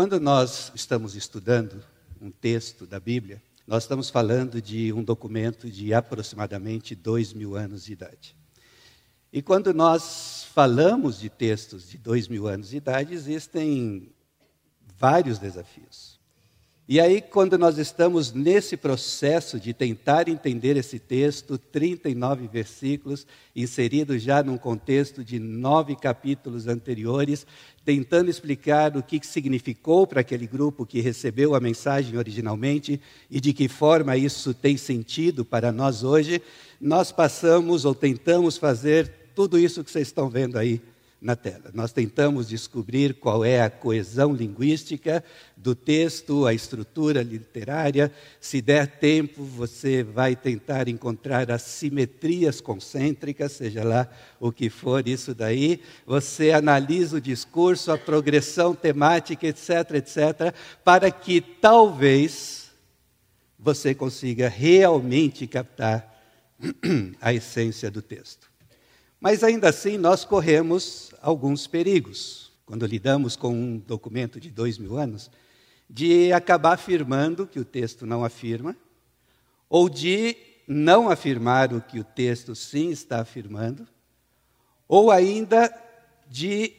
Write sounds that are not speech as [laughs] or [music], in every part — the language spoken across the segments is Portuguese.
Quando nós estamos estudando um texto da Bíblia, nós estamos falando de um documento de aproximadamente dois mil anos de idade. E quando nós falamos de textos de dois mil anos de idade, existem vários desafios. E aí, quando nós estamos nesse processo de tentar entender esse texto, 39 versículos, inseridos já num contexto de nove capítulos anteriores, tentando explicar o que significou para aquele grupo que recebeu a mensagem originalmente e de que forma isso tem sentido para nós hoje, nós passamos ou tentamos fazer tudo isso que vocês estão vendo aí na tela. Nós tentamos descobrir qual é a coesão linguística do texto, a estrutura literária. Se der tempo, você vai tentar encontrar as simetrias concêntricas, seja lá o que for isso daí. Você analisa o discurso, a progressão temática, etc, etc, para que talvez você consiga realmente captar [clears throat] a essência do texto. Mas ainda assim, nós corremos alguns perigos, quando lidamos com um documento de dois mil anos, de acabar afirmando que o texto não afirma, ou de não afirmar o que o texto sim está afirmando, ou ainda de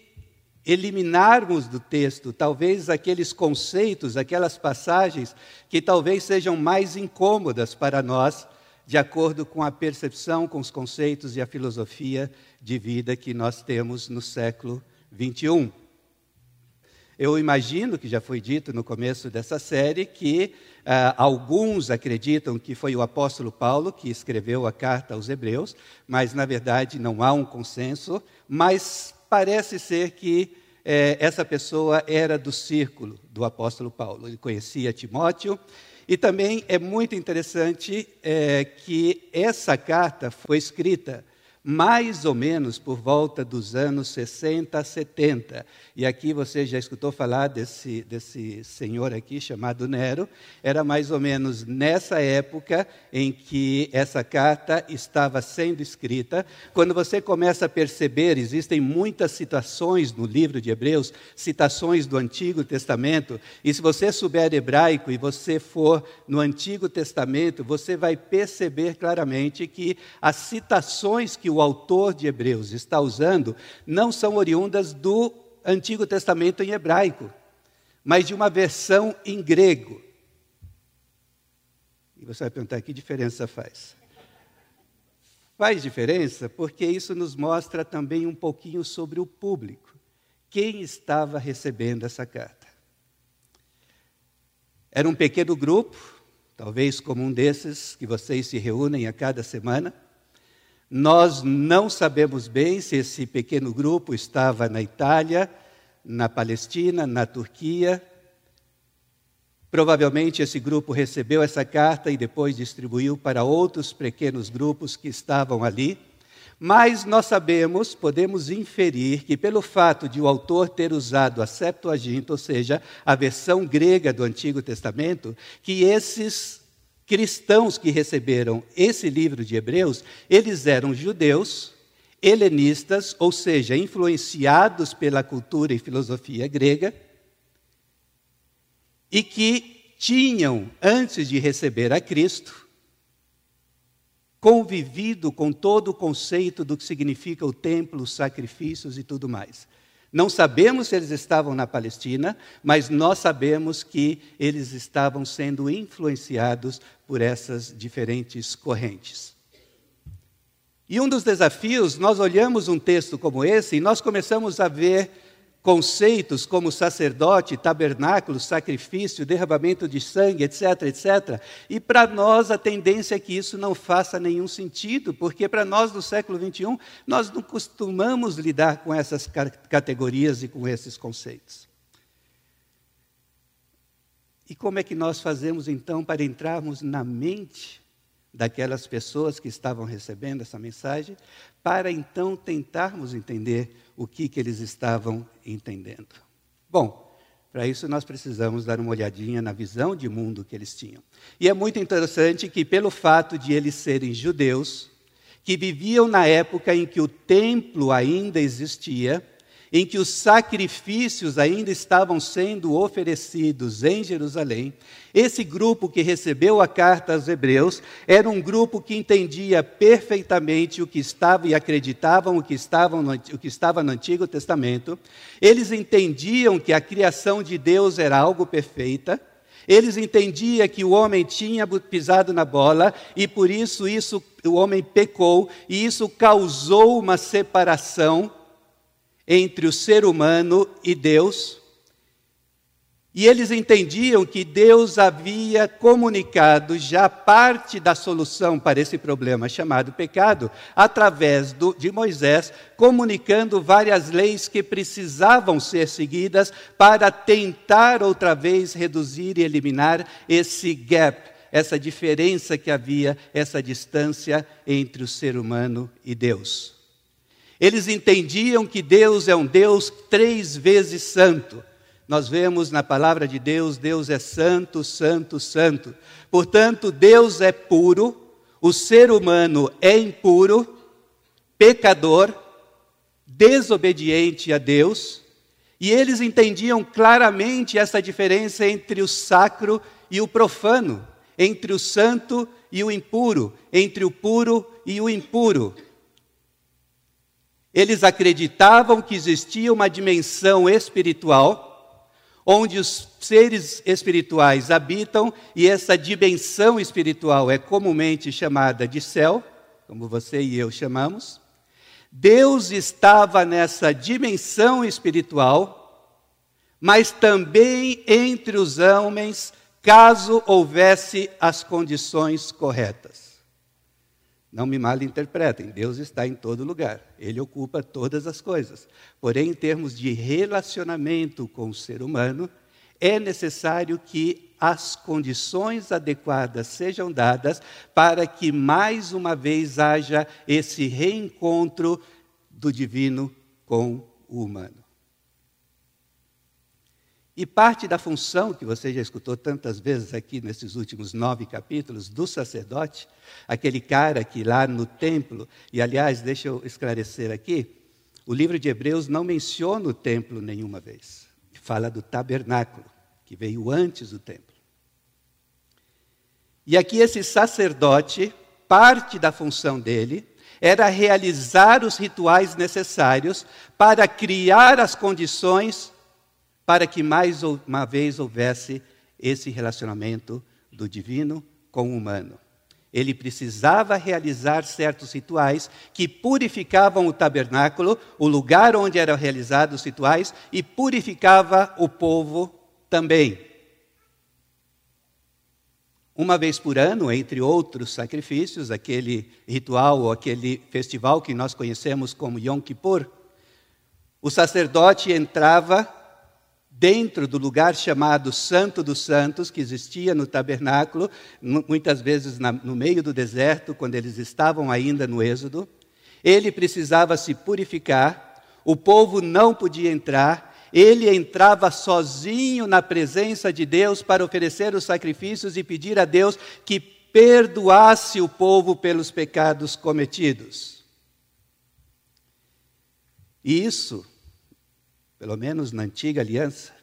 eliminarmos do texto talvez aqueles conceitos, aquelas passagens que talvez sejam mais incômodas para nós de acordo com a percepção, com os conceitos e a filosofia de vida que nós temos no século 21. Eu imagino que já foi dito no começo dessa série que uh, alguns acreditam que foi o apóstolo Paulo que escreveu a carta aos Hebreus, mas na verdade não há um consenso. Mas parece ser que eh, essa pessoa era do círculo do apóstolo Paulo. Ele conhecia Timóteo e também é muito interessante é, que essa carta foi escrita mais ou menos por volta dos anos 60 a 70. E aqui você já escutou falar desse, desse senhor aqui chamado Nero. Era mais ou menos nessa época em que essa carta estava sendo escrita. Quando você começa a perceber, existem muitas citações no livro de Hebreus, citações do Antigo Testamento. E se você souber hebraico e você for no Antigo Testamento, você vai perceber claramente que as citações que o autor de Hebreus está usando não são oriundas do Antigo Testamento em hebraico, mas de uma versão em grego. E você vai perguntar: que diferença faz? Faz diferença porque isso nos mostra também um pouquinho sobre o público. Quem estava recebendo essa carta? Era um pequeno grupo, talvez como um desses que vocês se reúnem a cada semana nós não sabemos bem se esse pequeno grupo estava na Itália, na Palestina, na Turquia. Provavelmente esse grupo recebeu essa carta e depois distribuiu para outros pequenos grupos que estavam ali. Mas nós sabemos, podemos inferir que pelo fato de o autor ter usado a Septuaginta, ou seja, a versão grega do Antigo Testamento, que esses cristãos que receberam esse livro de Hebreus, eles eram judeus, helenistas, ou seja, influenciados pela cultura e filosofia grega, e que tinham, antes de receber a Cristo, convivido com todo o conceito do que significa o templo, os sacrifícios e tudo mais. Não sabemos se eles estavam na Palestina, mas nós sabemos que eles estavam sendo influenciados por essas diferentes correntes. E um dos desafios, nós olhamos um texto como esse e nós começamos a ver conceitos como sacerdote, tabernáculo, sacrifício, derramamento de sangue, etc, etc. E para nós a tendência é que isso não faça nenhum sentido, porque para nós do século 21 nós não costumamos lidar com essas categorias e com esses conceitos. E como é que nós fazemos então para entrarmos na mente daquelas pessoas que estavam recebendo essa mensagem, para então tentarmos entender o que, que eles estavam entendendo. Bom, para isso nós precisamos dar uma olhadinha na visão de mundo que eles tinham. E é muito interessante que, pelo fato de eles serem judeus, que viviam na época em que o templo ainda existia, em que os sacrifícios ainda estavam sendo oferecidos em Jerusalém, esse grupo que recebeu a carta aos Hebreus era um grupo que entendia perfeitamente o que estava e acreditavam o que, estava no, o que estava no Antigo Testamento. Eles entendiam que a criação de Deus era algo perfeita. Eles entendiam que o homem tinha pisado na bola e por isso isso o homem pecou e isso causou uma separação entre o ser humano e Deus. E eles entendiam que Deus havia comunicado já parte da solução para esse problema chamado pecado, através do, de Moisés, comunicando várias leis que precisavam ser seguidas para tentar outra vez reduzir e eliminar esse gap, essa diferença que havia, essa distância entre o ser humano e Deus. Eles entendiam que Deus é um Deus três vezes santo. Nós vemos na palavra de Deus, Deus é santo, santo, santo. Portanto, Deus é puro, o ser humano é impuro, pecador, desobediente a Deus, e eles entendiam claramente essa diferença entre o sacro e o profano, entre o santo e o impuro, entre o puro e o impuro. Eles acreditavam que existia uma dimensão espiritual onde os seres espirituais habitam e essa dimensão espiritual é comumente chamada de céu, como você e eu chamamos. Deus estava nessa dimensão espiritual, mas também entre os homens, caso houvesse as condições corretas. Não me malinterpretem, Deus está em todo lugar, Ele ocupa todas as coisas. Porém, em termos de relacionamento com o ser humano, é necessário que as condições adequadas sejam dadas para que mais uma vez haja esse reencontro do divino com o humano. E parte da função que você já escutou tantas vezes aqui nesses últimos nove capítulos do sacerdote, aquele cara que lá no templo, e aliás, deixa eu esclarecer aqui, o livro de Hebreus não menciona o templo nenhuma vez, fala do tabernáculo, que veio antes do templo. E aqui esse sacerdote, parte da função dele, era realizar os rituais necessários para criar as condições para que mais uma vez houvesse esse relacionamento do divino com o humano. Ele precisava realizar certos rituais que purificavam o tabernáculo, o lugar onde eram realizados os rituais, e purificava o povo também. Uma vez por ano, entre outros sacrifícios, aquele ritual ou aquele festival que nós conhecemos como Yom Kippur, o sacerdote entrava dentro do lugar chamado Santo dos Santos, que existia no tabernáculo, muitas vezes no meio do deserto, quando eles estavam ainda no Êxodo. Ele precisava se purificar, o povo não podia entrar, ele entrava sozinho na presença de Deus para oferecer os sacrifícios e pedir a Deus que perdoasse o povo pelos pecados cometidos. E isso pelo menos na antiga aliança,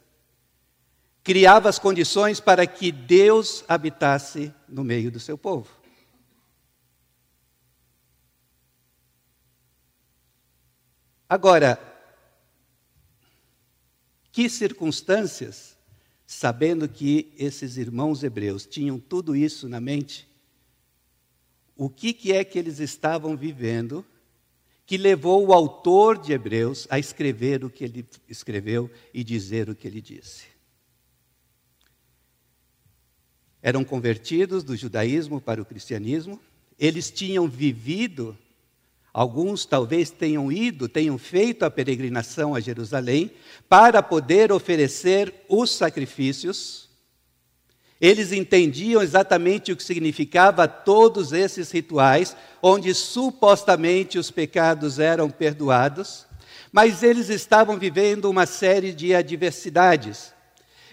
criava as condições para que Deus habitasse no meio do seu povo. Agora, que circunstâncias, sabendo que esses irmãos hebreus tinham tudo isso na mente, o que, que é que eles estavam vivendo que levou o autor de Hebreus a escrever o que ele escreveu e dizer o que ele disse. Eram convertidos do judaísmo para o cristianismo, eles tinham vivido, alguns talvez tenham ido, tenham feito a peregrinação a Jerusalém para poder oferecer os sacrifícios eles entendiam exatamente o que significava todos esses rituais, onde supostamente os pecados eram perdoados, mas eles estavam vivendo uma série de adversidades.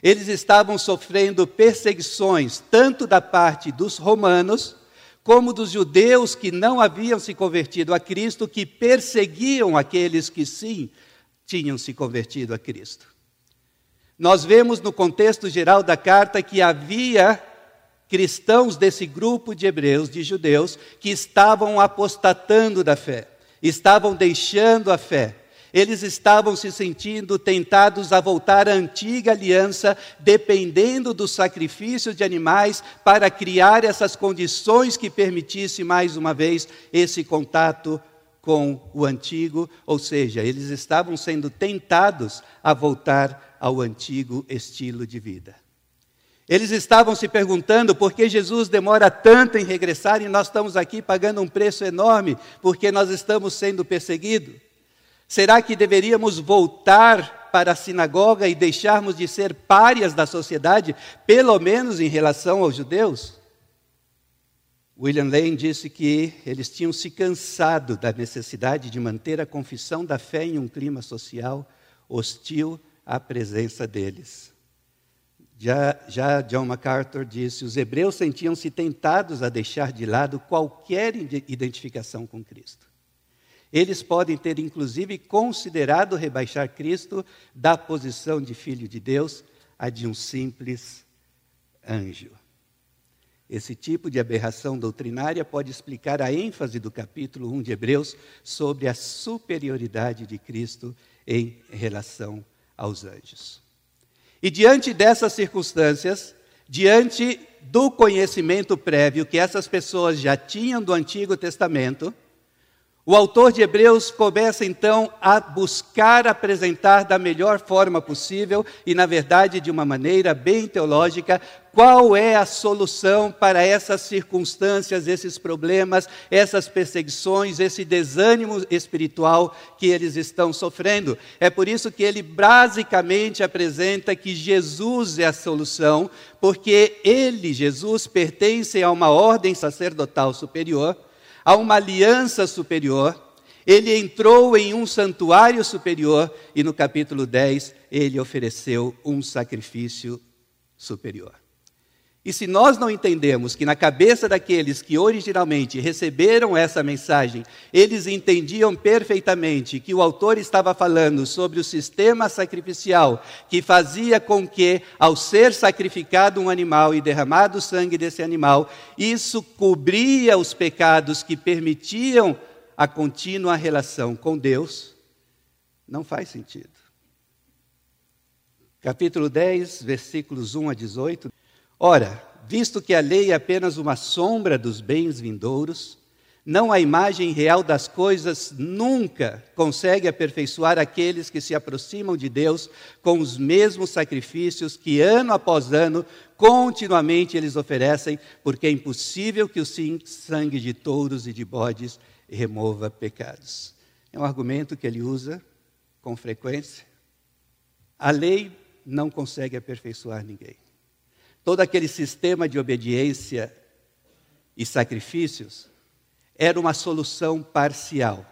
Eles estavam sofrendo perseguições, tanto da parte dos romanos, como dos judeus que não haviam se convertido a Cristo, que perseguiam aqueles que sim tinham se convertido a Cristo. Nós vemos no contexto geral da carta que havia cristãos desse grupo de hebreus, de judeus, que estavam apostatando da fé, estavam deixando a fé. Eles estavam se sentindo tentados a voltar à antiga aliança, dependendo dos sacrifícios de animais para criar essas condições que permitisse mais uma vez esse contato com o antigo, ou seja, eles estavam sendo tentados a voltar ao antigo estilo de vida. Eles estavam se perguntando por que Jesus demora tanto em regressar e nós estamos aqui pagando um preço enorme porque nós estamos sendo perseguidos. Será que deveríamos voltar para a sinagoga e deixarmos de ser párias da sociedade, pelo menos em relação aos judeus? William Lane disse que eles tinham se cansado da necessidade de manter a confissão da fé em um clima social hostil à presença deles. Já, já John MacArthur disse: os hebreus sentiam-se tentados a deixar de lado qualquer identificação com Cristo. Eles podem ter, inclusive, considerado rebaixar Cristo da posição de filho de Deus a de um simples anjo. Esse tipo de aberração doutrinária pode explicar a ênfase do capítulo 1 de Hebreus sobre a superioridade de Cristo em relação aos anjos. E diante dessas circunstâncias, diante do conhecimento prévio que essas pessoas já tinham do Antigo Testamento, o autor de Hebreus começa então a buscar apresentar da melhor forma possível e, na verdade, de uma maneira bem teológica, qual é a solução para essas circunstâncias, esses problemas, essas perseguições, esse desânimo espiritual que eles estão sofrendo. É por isso que ele basicamente apresenta que Jesus é a solução, porque ele, Jesus, pertence a uma ordem sacerdotal superior a uma aliança superior, ele entrou em um santuário superior e no capítulo 10 ele ofereceu um sacrifício superior. E se nós não entendemos que na cabeça daqueles que originalmente receberam essa mensagem, eles entendiam perfeitamente que o autor estava falando sobre o sistema sacrificial que fazia com que, ao ser sacrificado um animal e derramado o sangue desse animal, isso cobria os pecados que permitiam a contínua relação com Deus, não faz sentido. Capítulo 10, versículos 1 a 18. Ora, visto que a lei é apenas uma sombra dos bens vindouros, não a imagem real das coisas nunca consegue aperfeiçoar aqueles que se aproximam de Deus com os mesmos sacrifícios que ano após ano continuamente eles oferecem, porque é impossível que o sangue de touros e de bodes remova pecados. É um argumento que ele usa com frequência. A lei não consegue aperfeiçoar ninguém todo aquele sistema de obediência e sacrifícios era uma solução parcial.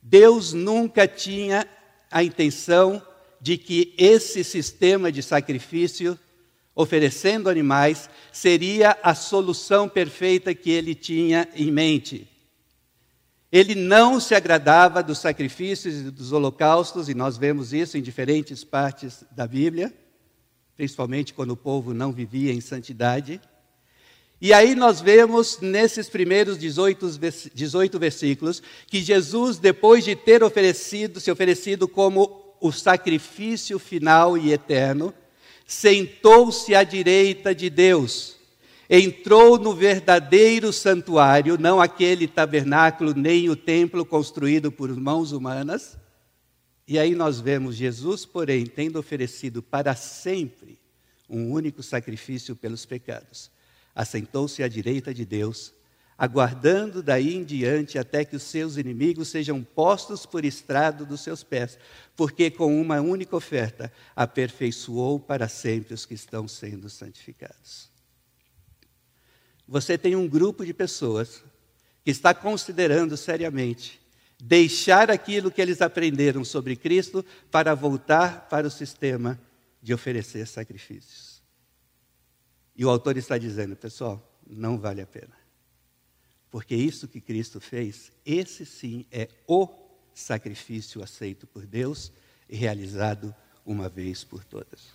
Deus nunca tinha a intenção de que esse sistema de sacrifício, oferecendo animais, seria a solução perfeita que ele tinha em mente. Ele não se agradava dos sacrifícios e dos holocaustos, e nós vemos isso em diferentes partes da Bíblia principalmente quando o povo não vivia em santidade. E aí nós vemos nesses primeiros 18, 18 versículos que Jesus, depois de ter oferecido, se oferecido como o sacrifício final e eterno, sentou-se à direita de Deus, entrou no verdadeiro santuário, não aquele tabernáculo nem o templo construído por mãos humanas, e aí nós vemos Jesus, porém, tendo oferecido para sempre um único sacrifício pelos pecados, assentou-se à direita de Deus, aguardando daí em diante até que os seus inimigos sejam postos por estrado dos seus pés, porque com uma única oferta aperfeiçoou para sempre os que estão sendo santificados. Você tem um grupo de pessoas que está considerando seriamente deixar aquilo que eles aprenderam sobre Cristo para voltar para o sistema de oferecer sacrifícios. E o autor está dizendo, pessoal, não vale a pena. Porque isso que Cristo fez, esse sim é o sacrifício aceito por Deus e realizado uma vez por todas.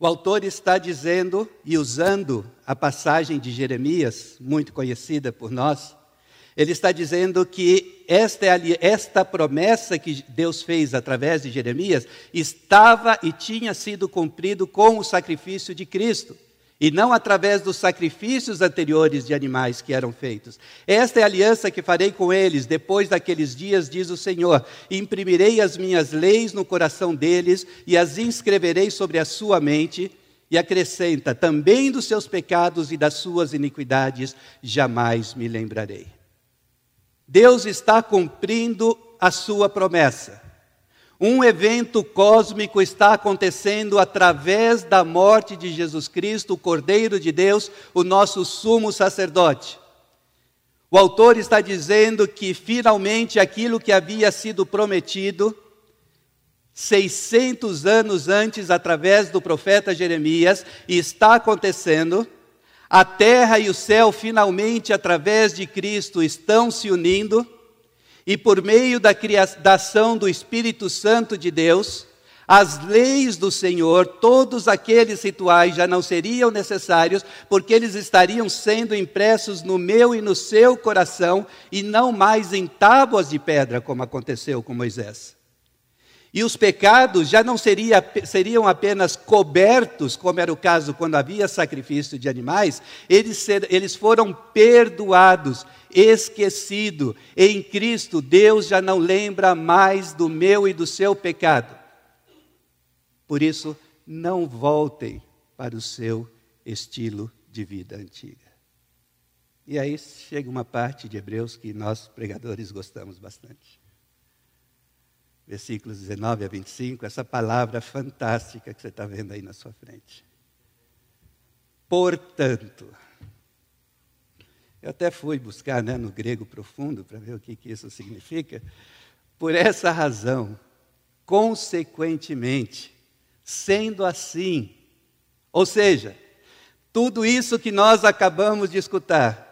O autor está dizendo e usando a passagem de Jeremias, muito conhecida por nós, ele está dizendo que esta, é esta promessa que Deus fez através de Jeremias estava e tinha sido cumprido com o sacrifício de Cristo e não através dos sacrifícios anteriores de animais que eram feitos. Esta é a aliança que farei com eles depois daqueles dias, diz o Senhor. Imprimirei as minhas leis no coração deles e as inscreverei sobre a sua mente. E acrescenta: também dos seus pecados e das suas iniquidades jamais me lembrarei. Deus está cumprindo a sua promessa. Um evento cósmico está acontecendo através da morte de Jesus Cristo, o Cordeiro de Deus, o nosso sumo sacerdote. O autor está dizendo que finalmente aquilo que havia sido prometido 600 anos antes, através do profeta Jeremias, está acontecendo. A terra e o céu, finalmente, através de Cristo, estão se unindo e por meio da, criação, do Espírito Santo de Deus, as leis do Senhor, todos aqueles rituais já não seriam necessários, porque eles estariam sendo impressos no meu e no seu coração, e não mais em tábuas de pedra, como aconteceu com Moisés. E os pecados já não seria, seriam apenas cobertos, como era o caso quando havia sacrifício de animais, eles, ser, eles foram perdoados, esquecidos. Em Cristo, Deus já não lembra mais do meu e do seu pecado. Por isso, não voltem para o seu estilo de vida antiga. E aí chega uma parte de Hebreus que nós pregadores gostamos bastante versículos 19 a 25, essa palavra fantástica que você está vendo aí na sua frente. Portanto, eu até fui buscar né, no grego profundo para ver o que, que isso significa. Por essa razão, consequentemente, sendo assim, ou seja, tudo isso que nós acabamos de escutar,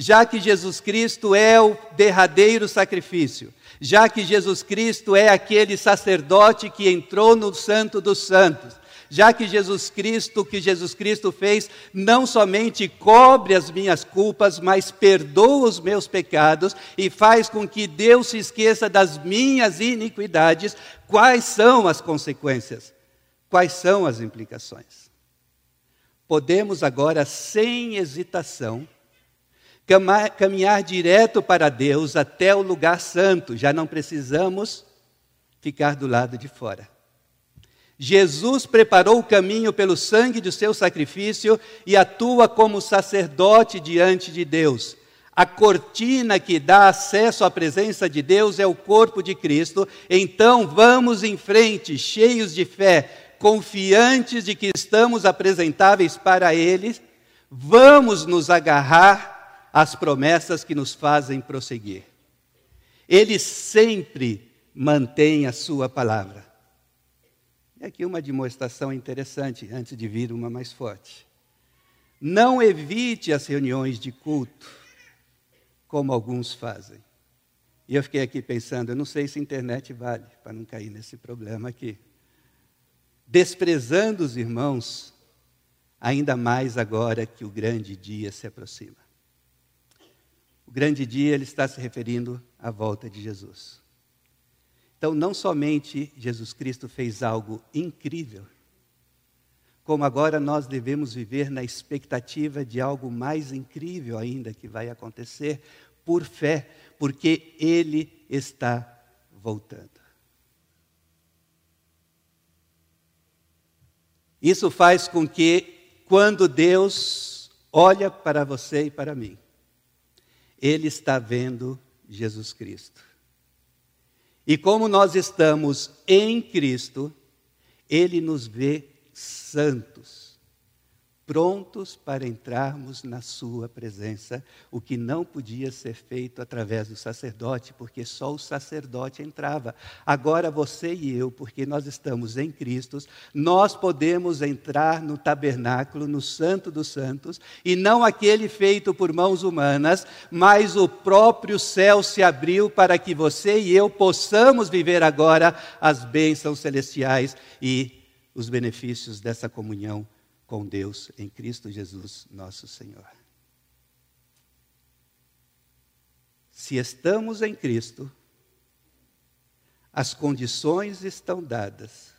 já que Jesus Cristo é o derradeiro sacrifício, já que Jesus Cristo é aquele sacerdote que entrou no Santo dos Santos, já que Jesus Cristo, o que Jesus Cristo fez, não somente cobre as minhas culpas, mas perdoa os meus pecados e faz com que Deus se esqueça das minhas iniquidades, quais são as consequências? Quais são as implicações? Podemos agora, sem hesitação, caminhar direto para Deus até o lugar santo, já não precisamos ficar do lado de fora. Jesus preparou o caminho pelo sangue do seu sacrifício e atua como sacerdote diante de Deus. A cortina que dá acesso à presença de Deus é o corpo de Cristo. Então vamos em frente, cheios de fé, confiantes de que estamos apresentáveis para Ele. Vamos nos agarrar as promessas que nos fazem prosseguir. Ele sempre mantém a sua palavra. E aqui uma demonstração interessante, antes de vir uma mais forte. Não evite as reuniões de culto, como alguns fazem. E eu fiquei aqui pensando, eu não sei se a internet vale, para não cair nesse problema aqui. Desprezando os irmãos, ainda mais agora que o grande dia se aproxima. O grande dia, ele está se referindo à volta de Jesus. Então, não somente Jesus Cristo fez algo incrível, como agora nós devemos viver na expectativa de algo mais incrível ainda que vai acontecer por fé, porque Ele está voltando. Isso faz com que, quando Deus olha para você e para mim, ele está vendo Jesus Cristo. E como nós estamos em Cristo, Ele nos vê santos, prontos para entrarmos na Sua presença, o que não podia ser feito através do sacerdote, porque só o sacerdote entrava. Agora você e eu, porque nós estamos em Cristo, nós podemos entrar no tabernáculo, no Santo dos Santos, e não aquele feito por mãos humanas, mas o próprio céu se abriu para que você e eu possamos viver agora as bênçãos celestiais e os benefícios dessa comunhão com Deus em Cristo Jesus, nosso Senhor. Se estamos em Cristo, as condições estão dadas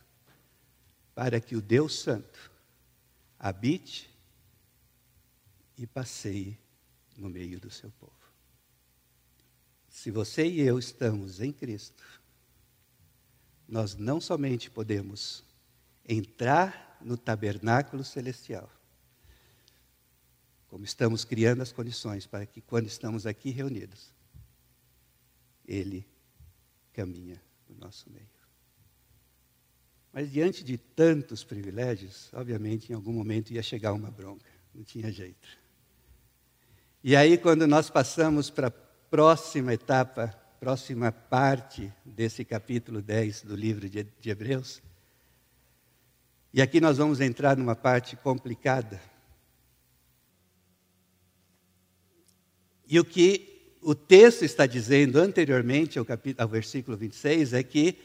para que o Deus Santo habite e passeie no meio do seu povo. Se você e eu estamos em Cristo, nós não somente podemos entrar no tabernáculo celestial. Como estamos criando as condições para que, quando estamos aqui reunidos, Ele caminha no nosso meio. Mas diante de tantos privilégios, obviamente, em algum momento ia chegar uma bronca, não tinha jeito. E aí, quando nós passamos para a próxima etapa, próxima parte desse capítulo 10 do livro de Hebreus, e aqui nós vamos entrar numa parte complicada. E o que o texto está dizendo anteriormente ao, capítulo, ao versículo 26 é que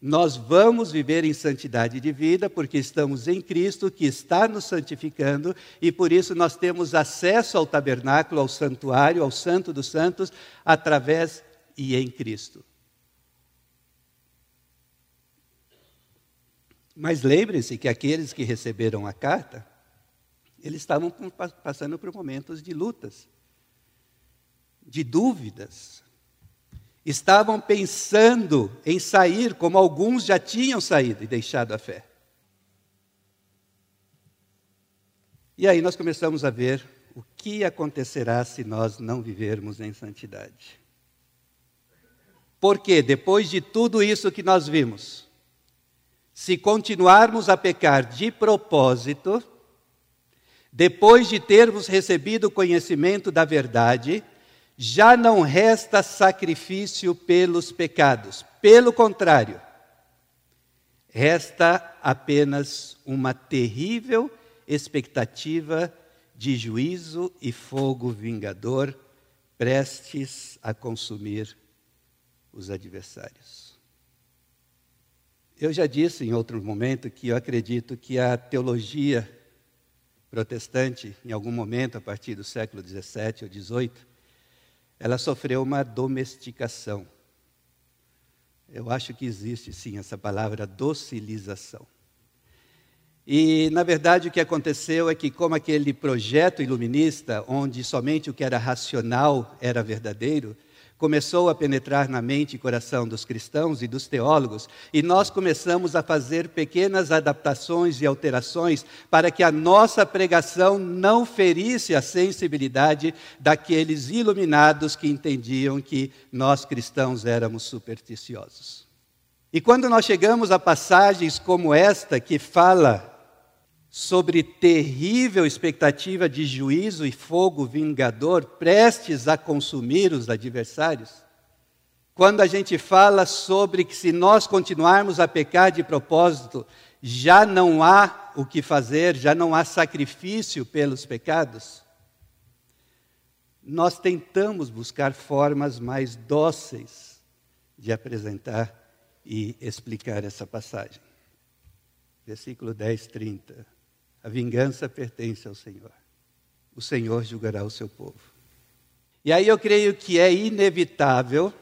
nós vamos viver em santidade de vida porque estamos em Cristo que está nos santificando e por isso nós temos acesso ao tabernáculo, ao santuário, ao Santo dos Santos através e em Cristo. Mas lembre-se que aqueles que receberam a carta, eles estavam passando por momentos de lutas, de dúvidas. Estavam pensando em sair, como alguns já tinham saído e deixado a fé. E aí nós começamos a ver o que acontecerá se nós não vivermos em santidade. Porque depois de tudo isso que nós vimos, se continuarmos a pecar de propósito, depois de termos recebido o conhecimento da verdade, já não resta sacrifício pelos pecados. Pelo contrário, resta apenas uma terrível expectativa de juízo e fogo vingador prestes a consumir os adversários. Eu já disse em outro momento que eu acredito que a teologia protestante, em algum momento, a partir do século XVII ou XVIII, ela sofreu uma domesticação. Eu acho que existe sim essa palavra docilização. E, na verdade, o que aconteceu é que, como aquele projeto iluminista, onde somente o que era racional era verdadeiro, começou a penetrar na mente e coração dos cristãos e dos teólogos, e nós começamos a fazer pequenas adaptações e alterações para que a nossa pregação não ferisse a sensibilidade daqueles iluminados que entendiam que nós cristãos éramos supersticiosos. E quando nós chegamos a passagens como esta, que fala sobre terrível expectativa de juízo e fogo vingador prestes a consumir os adversários. Quando a gente fala sobre que se nós continuarmos a pecar de propósito, já não há o que fazer, já não há sacrifício pelos pecados, nós tentamos buscar formas mais dóceis de apresentar e explicar essa passagem. Versículo 10, 30. A vingança pertence ao Senhor. O Senhor julgará o seu povo. E aí eu creio que é inevitável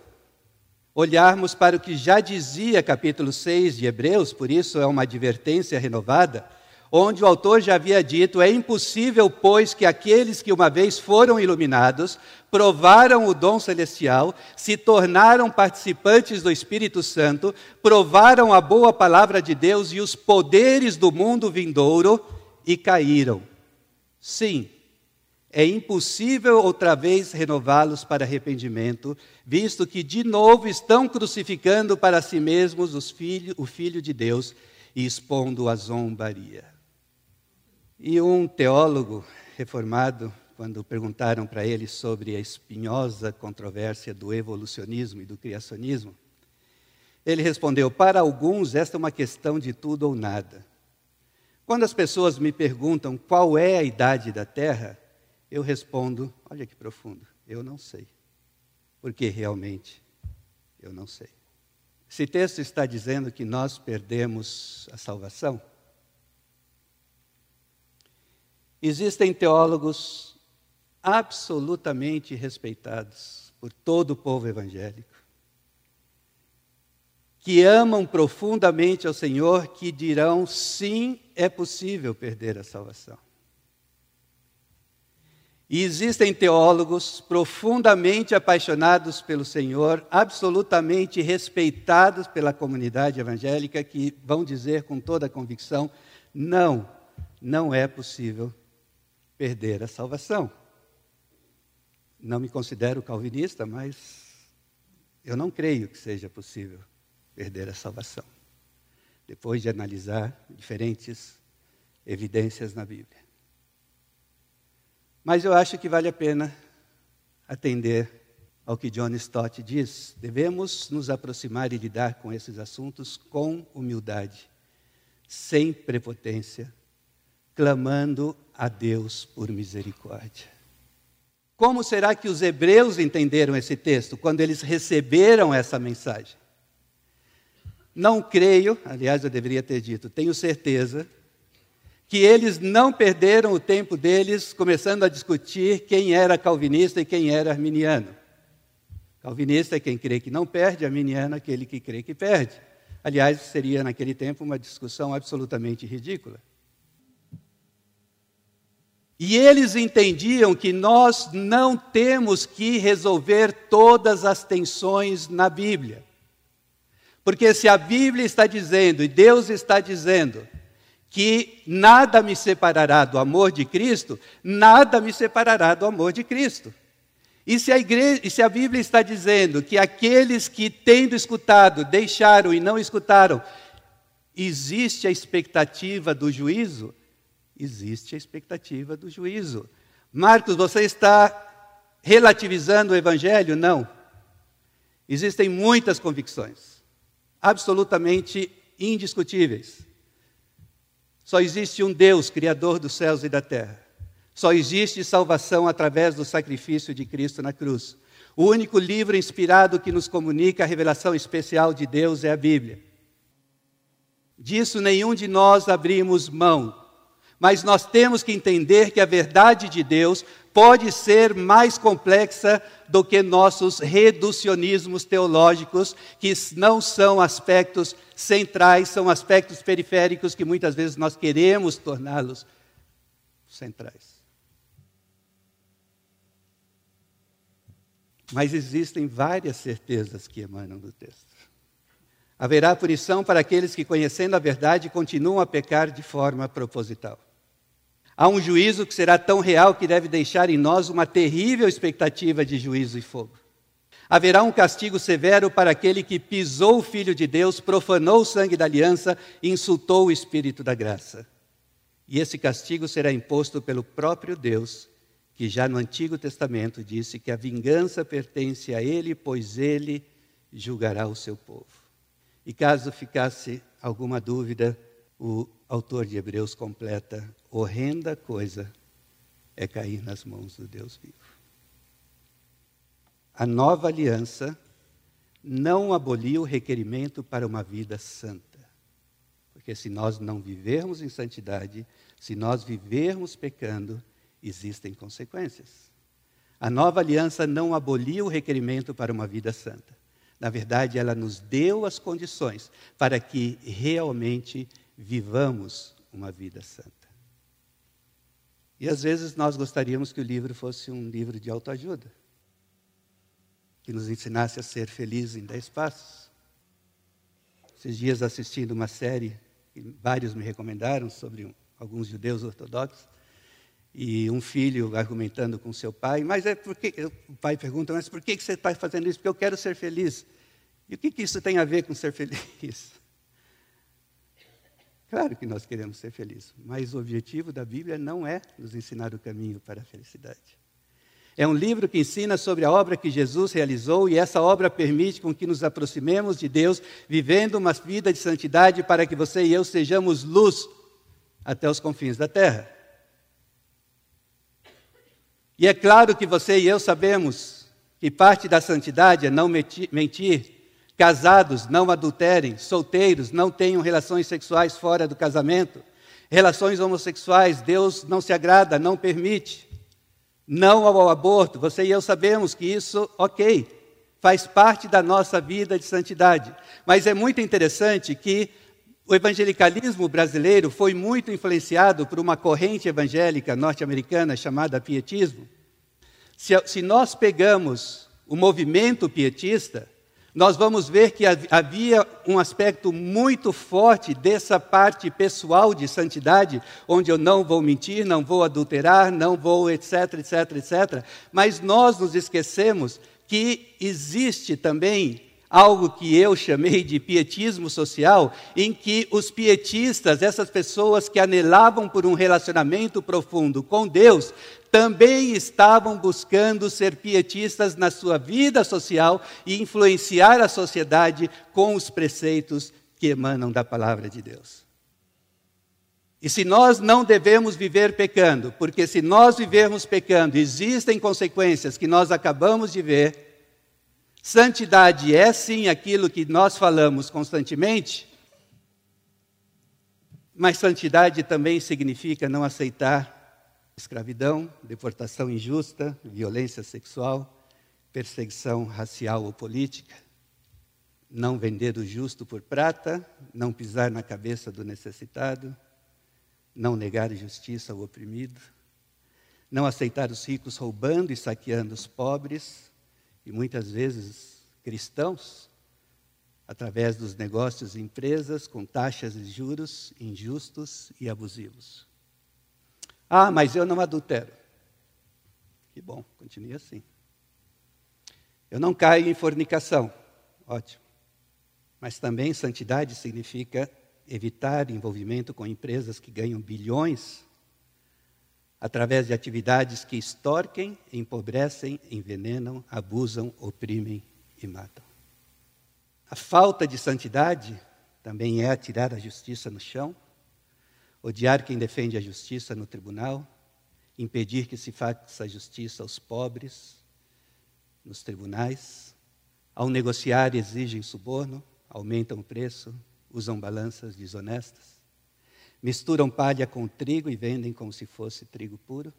olharmos para o que já dizia capítulo 6 de Hebreus, por isso é uma advertência renovada, onde o autor já havia dito: é impossível, pois, que aqueles que uma vez foram iluminados, provaram o dom celestial, se tornaram participantes do Espírito Santo, provaram a boa palavra de Deus e os poderes do mundo vindouro, e caíram. Sim, é impossível outra vez renová-los para arrependimento, visto que de novo estão crucificando para si mesmos filho, o Filho de Deus e expondo a zombaria. E um teólogo reformado, quando perguntaram para ele sobre a espinhosa controvérsia do evolucionismo e do criacionismo, ele respondeu: Para alguns, esta é uma questão de tudo ou nada. Quando as pessoas me perguntam qual é a idade da Terra, eu respondo: Olha que profundo, eu não sei. Porque realmente eu não sei. Esse texto está dizendo que nós perdemos a salvação? Existem teólogos absolutamente respeitados por todo o povo evangélico, que amam profundamente ao Senhor, que dirão: sim, é possível perder a salvação. E existem teólogos profundamente apaixonados pelo Senhor, absolutamente respeitados pela comunidade evangélica, que vão dizer com toda a convicção: não, não é possível perder a salvação. Não me considero calvinista, mas eu não creio que seja possível perder a salvação. Depois de analisar diferentes evidências na Bíblia. Mas eu acho que vale a pena atender ao que John Stott diz. Devemos nos aproximar e lidar com esses assuntos com humildade, sem prepotência, clamando a Deus por misericórdia. Como será que os hebreus entenderam esse texto quando eles receberam essa mensagem? Não creio, aliás, eu deveria ter dito, tenho certeza, que eles não perderam o tempo deles começando a discutir quem era calvinista e quem era arminiano. Calvinista é quem crê que não perde, arminiano é aquele que crê que perde. Aliás, seria naquele tempo uma discussão absolutamente ridícula. E eles entendiam que nós não temos que resolver todas as tensões na Bíblia. Porque se a Bíblia está dizendo, e Deus está dizendo, que nada me separará do amor de Cristo, nada me separará do amor de Cristo. E se a, igreja, e se a Bíblia está dizendo que aqueles que, tendo escutado, deixaram e não escutaram, existe a expectativa do juízo, existe a expectativa do juízo. Marcos, você está relativizando o Evangelho? Não. Existem muitas convicções, absolutamente indiscutíveis. Só existe um Deus, Criador dos céus e da terra. Só existe salvação através do sacrifício de Cristo na cruz. O único livro inspirado que nos comunica a revelação especial de Deus é a Bíblia. Disso nenhum de nós abrimos mão, mas nós temos que entender que a verdade de Deus pode ser mais complexa do que nossos reducionismos teológicos, que não são aspectos centrais, são aspectos periféricos que muitas vezes nós queremos torná-los centrais. Mas existem várias certezas que emanam do texto. Haverá punição para aqueles que, conhecendo a verdade, continuam a pecar de forma proposital. Há um juízo que será tão real que deve deixar em nós uma terrível expectativa de juízo e fogo. Haverá um castigo severo para aquele que pisou o Filho de Deus, profanou o sangue da aliança e insultou o Espírito da graça. E esse castigo será imposto pelo próprio Deus, que já no Antigo Testamento disse que a vingança pertence a Ele, pois Ele julgará o seu povo. E caso ficasse alguma dúvida, o autor de Hebreus completa: horrenda coisa é cair nas mãos do Deus vivo. A nova aliança não aboliu o requerimento para uma vida santa. Porque se nós não vivermos em santidade, se nós vivermos pecando, existem consequências. A nova aliança não aboliu o requerimento para uma vida santa. Na verdade, ela nos deu as condições para que realmente vivamos uma vida santa. E às vezes nós gostaríamos que o livro fosse um livro de autoajuda, que nos ensinasse a ser felizes em dez passos. Esses dias assistindo uma série, que vários me recomendaram, sobre um, alguns judeus ortodoxos, e um filho argumentando com seu pai, mas é porque o pai pergunta, mas por que você está fazendo isso? Porque eu quero ser feliz. E o que, que isso tem a ver com ser feliz? Claro que nós queremos ser felizes, mas o objetivo da Bíblia não é nos ensinar o caminho para a felicidade. É um livro que ensina sobre a obra que Jesus realizou e essa obra permite com que nos aproximemos de Deus, vivendo uma vida de santidade para que você e eu sejamos luz até os confins da terra. E é claro que você e eu sabemos que parte da santidade é não mentir, casados não adulterem, solteiros não tenham relações sexuais fora do casamento, relações homossexuais Deus não se agrada, não permite não ao aborto. Você e eu sabemos que isso, ok, faz parte da nossa vida de santidade. Mas é muito interessante que o evangelicalismo brasileiro foi muito influenciado por uma corrente evangélica norte-americana chamada pietismo. Se, se nós pegamos o movimento pietista, nós vamos ver que havia um aspecto muito forte dessa parte pessoal de santidade, onde eu não vou mentir, não vou adulterar, não vou etc, etc, etc. Mas nós nos esquecemos que existe também algo que eu chamei de pietismo social, em que os pietistas, essas pessoas que anelavam por um relacionamento profundo com Deus, também estavam buscando ser pietistas na sua vida social e influenciar a sociedade com os preceitos que emanam da palavra de Deus. E se nós não devemos viver pecando, porque se nós vivermos pecando, existem consequências que nós acabamos de ver, Santidade é sim aquilo que nós falamos constantemente, mas santidade também significa não aceitar escravidão, deportação injusta, violência sexual, perseguição racial ou política, não vender o justo por prata, não pisar na cabeça do necessitado, não negar justiça ao oprimido, não aceitar os ricos roubando e saqueando os pobres, e muitas vezes cristãos, através dos negócios e empresas com taxas e juros injustos e abusivos. Ah, mas eu não adultero. Que bom, continue assim. Eu não caio em fornicação. Ótimo. Mas também santidade significa evitar envolvimento com empresas que ganham bilhões através de atividades que extorquem, empobrecem, envenenam, abusam, oprimem e matam. A falta de santidade também é atirar a justiça no chão, odiar quem defende a justiça no tribunal, impedir que se faça justiça aos pobres nos tribunais, ao negociar exigem suborno, aumentam o preço, usam balanças desonestas misturam palha com trigo e vendem como se fosse trigo puro.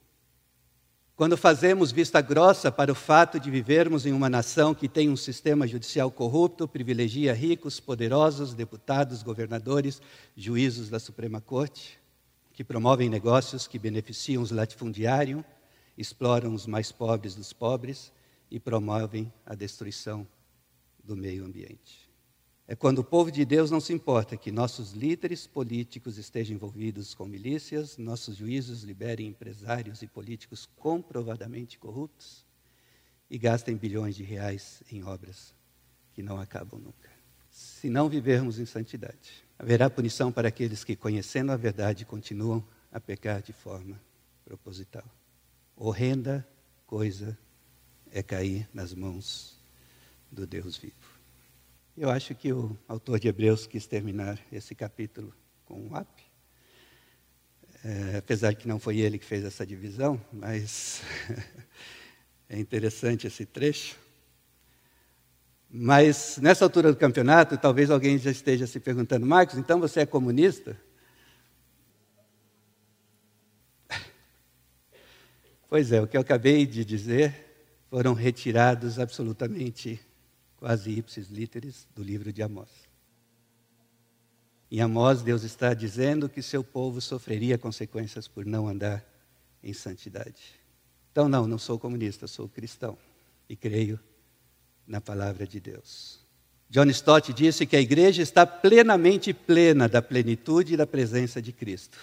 Quando fazemos vista grossa para o fato de vivermos em uma nação que tem um sistema judicial corrupto, privilegia ricos, poderosos, deputados, governadores, juízos da Suprema Corte, que promovem negócios que beneficiam os latifundiários, exploram os mais pobres dos pobres e promovem a destruição do meio ambiente. É quando o povo de Deus não se importa que nossos líderes políticos estejam envolvidos com milícias, nossos juízes liberem empresários e políticos comprovadamente corruptos e gastem bilhões de reais em obras que não acabam nunca. Se não vivermos em santidade, haverá punição para aqueles que, conhecendo a verdade, continuam a pecar de forma proposital. Horrenda coisa é cair nas mãos do Deus vivo. Eu acho que o autor de Hebreus quis terminar esse capítulo com um ap. É, apesar que não foi ele que fez essa divisão, mas [laughs] é interessante esse trecho. Mas nessa altura do campeonato, talvez alguém já esteja se perguntando, Marcos, então você é comunista? [laughs] Pois é, o que eu acabei de dizer foram retirados absolutamente quase ipsis literis, do livro de Amós. Em Amós, Deus está dizendo que seu povo sofreria consequências por não andar em santidade. Então, não, não sou comunista, sou cristão e creio na palavra de Deus. John Stott disse que a igreja está plenamente plena da plenitude e da presença de Cristo.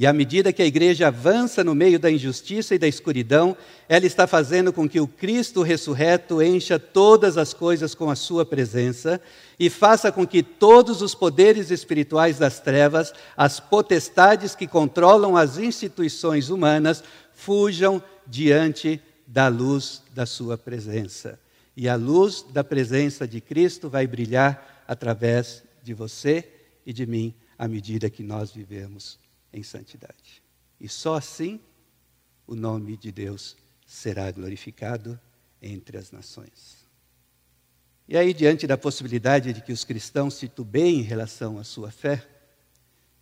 E à medida que a igreja avança no meio da injustiça e da escuridão, ela está fazendo com que o Cristo ressurreto encha todas as coisas com a sua presença e faça com que todos os poderes espirituais das trevas, as potestades que controlam as instituições humanas, fujam diante da luz da sua presença. E a luz da presença de Cristo vai brilhar através de você e de mim à medida que nós vivemos em santidade. E só assim o nome de Deus será glorificado entre as nações. E aí, diante da possibilidade de que os cristãos titubeiem em relação à sua fé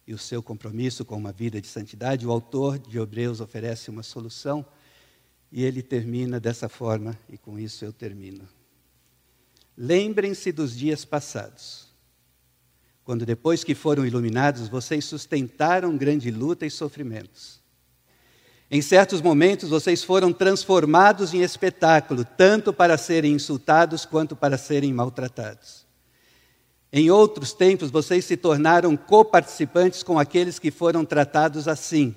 e o seu compromisso com uma vida de santidade, o autor de Hebreus oferece uma solução e ele termina dessa forma, e com isso eu termino. Lembrem-se dos dias passados quando depois que foram iluminados, vocês sustentaram grande luta e sofrimentos. Em certos momentos, vocês foram transformados em espetáculo, tanto para serem insultados quanto para serem maltratados. Em outros tempos, vocês se tornaram coparticipantes com aqueles que foram tratados assim,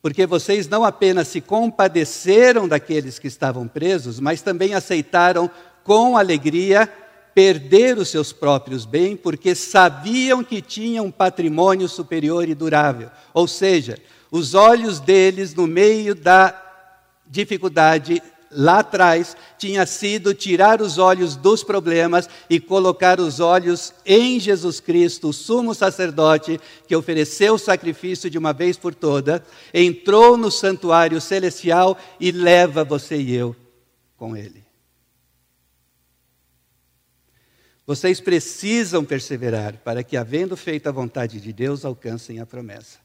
porque vocês não apenas se compadeceram daqueles que estavam presos, mas também aceitaram com alegria perder os seus próprios bens porque sabiam que tinham um patrimônio superior e durável. Ou seja, os olhos deles, no meio da dificuldade, lá atrás, tinha sido tirar os olhos dos problemas e colocar os olhos em Jesus Cristo, o sumo sacerdote, que ofereceu o sacrifício de uma vez por toda, entrou no santuário celestial e leva você e eu com ele. Vocês precisam perseverar para que, havendo feito a vontade de Deus, alcancem a promessa.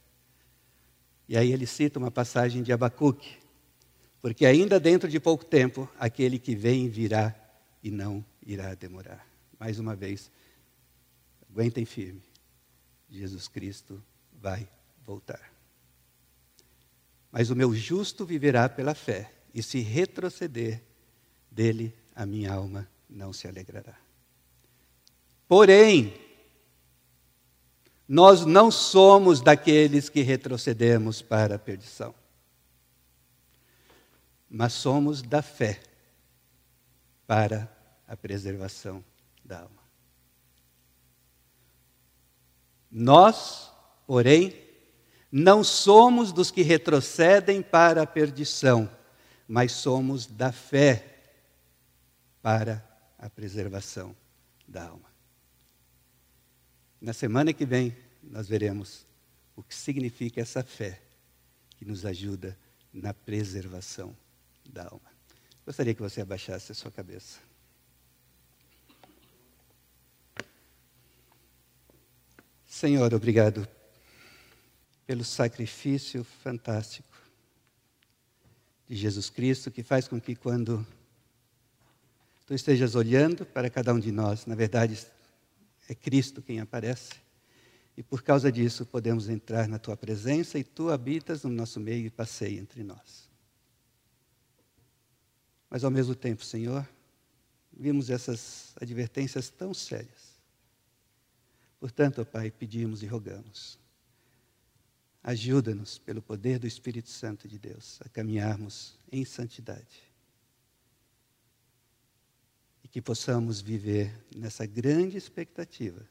E aí ele cita uma passagem de Abacuque, porque ainda dentro de pouco tempo, aquele que vem virá e não irá demorar. Mais uma vez, aguentem firme, Jesus Cristo vai voltar. Mas o meu justo viverá pela fé, e se retroceder, dele a minha alma não se alegrará. Porém, nós não somos daqueles que retrocedemos para a perdição, mas somos da fé para a preservação da alma. Nós, porém, não somos dos que retrocedem para a perdição, mas somos da fé para a preservação da alma. Na semana que vem, nós veremos o que significa essa fé que nos ajuda na preservação da alma. Gostaria que você abaixasse a sua cabeça. Senhor, obrigado pelo sacrifício fantástico de Jesus Cristo, que faz com que quando tu estejas olhando para cada um de nós, na verdade, é Cristo quem aparece. E por causa disso podemos entrar na tua presença e tu habitas no nosso meio e passeia entre nós. Mas ao mesmo tempo, Senhor, vimos essas advertências tão sérias. Portanto, ó Pai, pedimos e rogamos. Ajuda-nos, pelo poder do Espírito Santo de Deus, a caminharmos em santidade que possamos viver nessa grande expectativa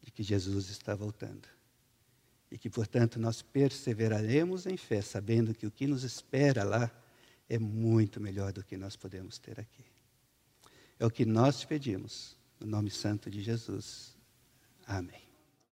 de que Jesus está voltando. E que, portanto, nós perseveraremos em fé, sabendo que o que nos espera lá é muito melhor do que nós podemos ter aqui. É o que nós te pedimos, no nome santo de Jesus. Amém.